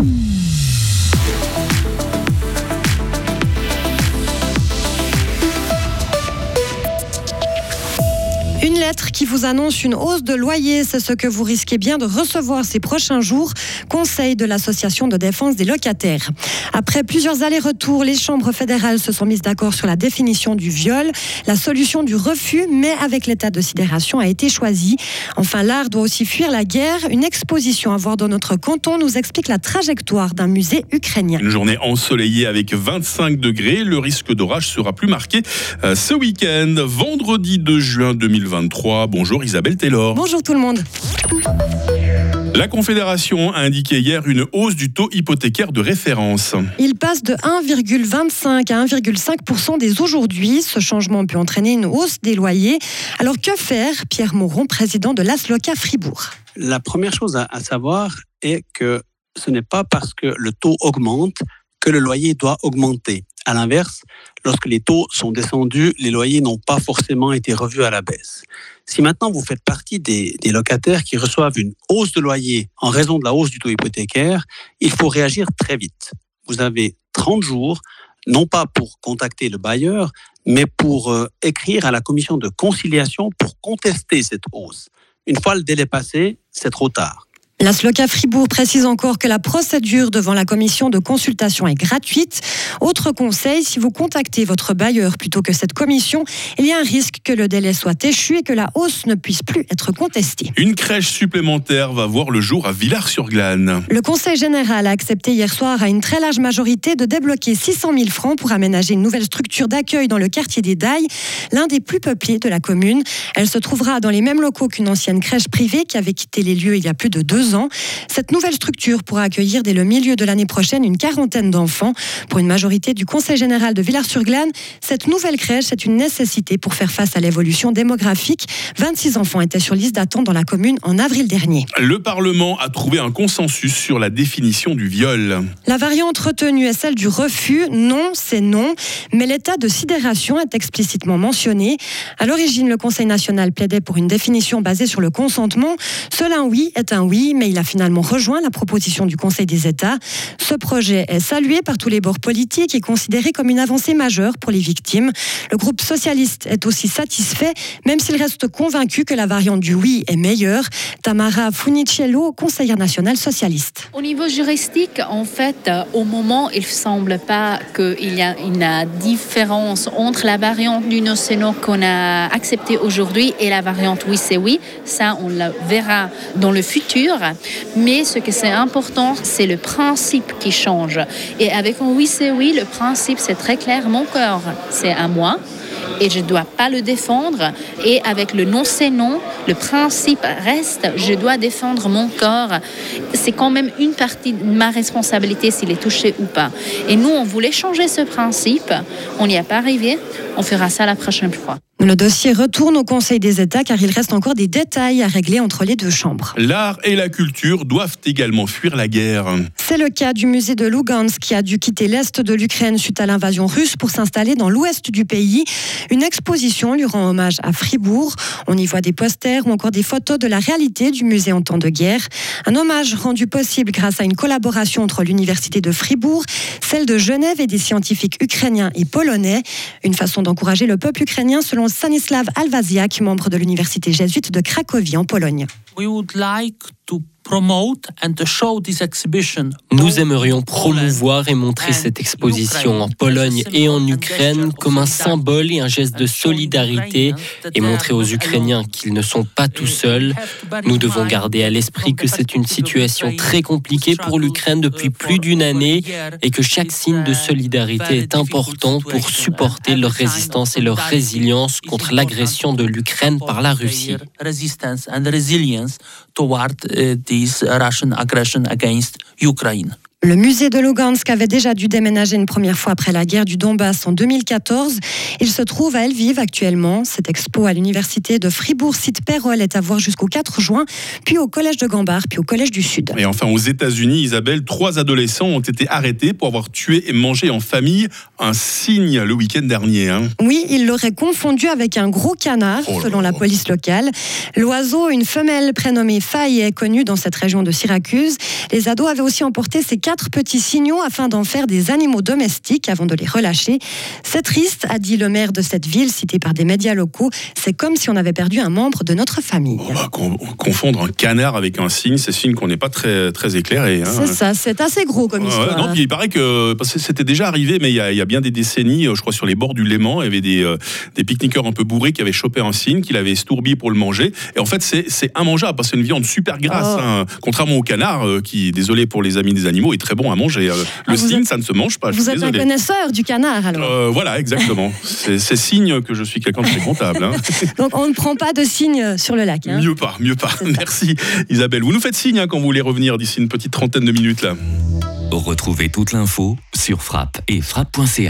Une qui vous annonce une hausse de loyer, c'est ce que vous risquez bien de recevoir ces prochains jours. Conseil de l'Association de défense des locataires. Après plusieurs allers-retours, les chambres fédérales se sont mises d'accord sur la définition du viol. La solution du refus, mais avec l'état de sidération, a été choisie. Enfin, l'art doit aussi fuir la guerre. Une exposition à voir dans notre canton nous explique la trajectoire d'un musée ukrainien. Une journée ensoleillée avec 25 degrés. Le risque d'orage sera plus marqué euh, ce week-end, vendredi 2 juin 2020. Bonjour Isabelle Taylor. Bonjour tout le monde. La Confédération a indiqué hier une hausse du taux hypothécaire de référence. Il passe de 1,25 à 1,5% dès aujourd'hui. Ce changement peut entraîner une hausse des loyers. Alors que faire Pierre Mauron, président de l'ASLOCA Fribourg? La première chose à, à savoir est que ce n'est pas parce que le taux augmente que le loyer doit augmenter. À l'inverse, lorsque les taux sont descendus, les loyers n'ont pas forcément été revus à la baisse. Si maintenant vous faites partie des, locataires qui reçoivent une hausse de loyer en raison de la hausse du taux hypothécaire, il faut réagir très vite. Vous avez 30 jours, non pas pour contacter le bailleur, mais pour euh, écrire à la commission de conciliation pour contester cette hausse. Une fois le délai passé, c'est trop tard. La SLOCA Fribourg précise encore que la procédure devant la commission de consultation est gratuite. Autre conseil, si vous contactez votre bailleur plutôt que cette commission, il y a un risque que le délai soit échu et que la hausse ne puisse plus être contestée. Une crèche supplémentaire va voir le jour à Villars-sur-Glane. Le Conseil général a accepté hier soir à une très large majorité de débloquer 600 000 francs pour aménager une nouvelle structure d'accueil dans le quartier des Dailles, l'un des plus peuplés de la commune. Elle se trouvera dans les mêmes locaux qu'une ancienne crèche privée qui avait quitté les lieux il y a plus de deux ans. Cette nouvelle structure pourra accueillir dès le milieu de l'année prochaine une quarantaine d'enfants. Pour une majorité du Conseil général de Villars-sur-Glane, cette nouvelle crèche est une nécessité pour faire face à l'évolution démographique. 26 enfants étaient sur liste d'attente dans la commune en avril dernier. Le Parlement a trouvé un consensus sur la définition du viol. La variante retenue est celle du refus. Non, c'est non. Mais l'état de sidération est explicitement mentionné. À l'origine, le Conseil national plaidait pour une définition basée sur le consentement. Cela, oui, est un oui, mais il a finalement rejoint la proposition du Conseil des États. Ce projet est salué par tous les bords politiques et considéré comme une avancée majeure pour les victimes. Le groupe socialiste est aussi satisfait, même s'il reste convaincu que la variante du oui est meilleure. Tamara Funicello, conseillère nationale socialiste. Au niveau juristique, en fait, au moment, il ne semble pas qu'il y a une différence entre la variante du noceno qu'on a acceptée aujourd'hui et la variante oui, c'est oui. Ça, on le verra dans le futur. Mais ce que c'est important, c'est le principe qui change. Et avec un oui, c'est oui, le principe, c'est très clair. Mon corps, c'est à moi et je ne dois pas le défendre. Et avec le non, c'est non, le principe reste, je dois défendre mon corps. C'est quand même une partie de ma responsabilité s'il est touché ou pas. Et nous, on voulait changer ce principe, on n'y a pas arrivé, on fera ça la prochaine fois. Le dossier retourne au Conseil des États car il reste encore des détails à régler entre les deux chambres. L'art et la culture doivent également fuir la guerre. C'est le cas du musée de Lugansk qui a dû quitter l'est de l'Ukraine suite à l'invasion russe pour s'installer dans l'ouest du pays. Une exposition lui rend hommage à Fribourg. On y voit des posters ou encore des photos de la réalité du musée en temps de guerre. Un hommage rendu possible grâce à une collaboration entre l'université de Fribourg, celle de Genève et des scientifiques ukrainiens et polonais. Une façon d'encourager le peuple ukrainien selon Stanislav Alwaziak, membre de l'université jésuite de Cracovie en Pologne. Nous aimerions promouvoir et montrer cette exposition en Pologne et en Ukraine comme un symbole et un geste de solidarité et montrer aux Ukrainiens qu'ils ne sont pas tout seuls. Nous devons garder à l'esprit que c'est une situation très compliquée pour l'Ukraine depuis plus d'une année et que chaque signe de solidarité est important pour supporter leur résistance et leur résilience contre l'agression de l'Ukraine par la Russie. Russian aggression against Ukraine. Le musée de Lugansk avait déjà dû déménager une première fois après la guerre du Donbass en 2014. Il se trouve à Lviv actuellement. Cette expo à l'université de Fribourg, site Perrol, est à voir jusqu'au 4 juin, puis au collège de Gambard, puis au collège du Sud. Et enfin, aux États-Unis, Isabelle, trois adolescents ont été arrêtés pour avoir tué et mangé en famille un cygne le week-end dernier. Hein. Oui, ils l'auraient confondu avec un gros canard, oh selon la police locale. L'oiseau, une femelle prénommée Faye, est connue dans cette région de Syracuse. Les ados avaient aussi emporté ces quatre petits signaux afin d'en faire des animaux domestiques avant de les relâcher. C'est triste, a dit le maire de cette ville, cité par des médias locaux. C'est comme si on avait perdu un membre de notre famille. On va confondre un canard avec un cygne, c'est signe qu'on n'est pas très, très éclairé. Hein. C'est ça, c'est assez gros comme histoire. non, il paraît que c'était déjà arrivé, mais il y, a, bien des décennies, je crois sur les bords du Léman, il y avait des, euh, des pique-niqueurs un peu bourrés qui avaient chopé un cygne, qui l'avaient estourbi pour le manger. Et en fait, c'est immangeable parce que c'est une viande super grasse, oh. hein. contrairement au canard, euh, qui, désolé pour les amis des animaux, est très bon à manger. Euh, le ah, cygne, ça ne se mange pas. Vous êtes un connaisseur du canard alors Voilà, exactement. c'est signe que je suis quelqu'un de très comptable. Hein. Donc on ne prend pas de signe sur le lac. Hein. Mieux pas, mieux pas. Merci Isabelle. Vous nous faites signe quand vous voulez revenir d'ici une petite trentaine de minutes là. Retrouvez toute l'info sur frappe et frappe.ch.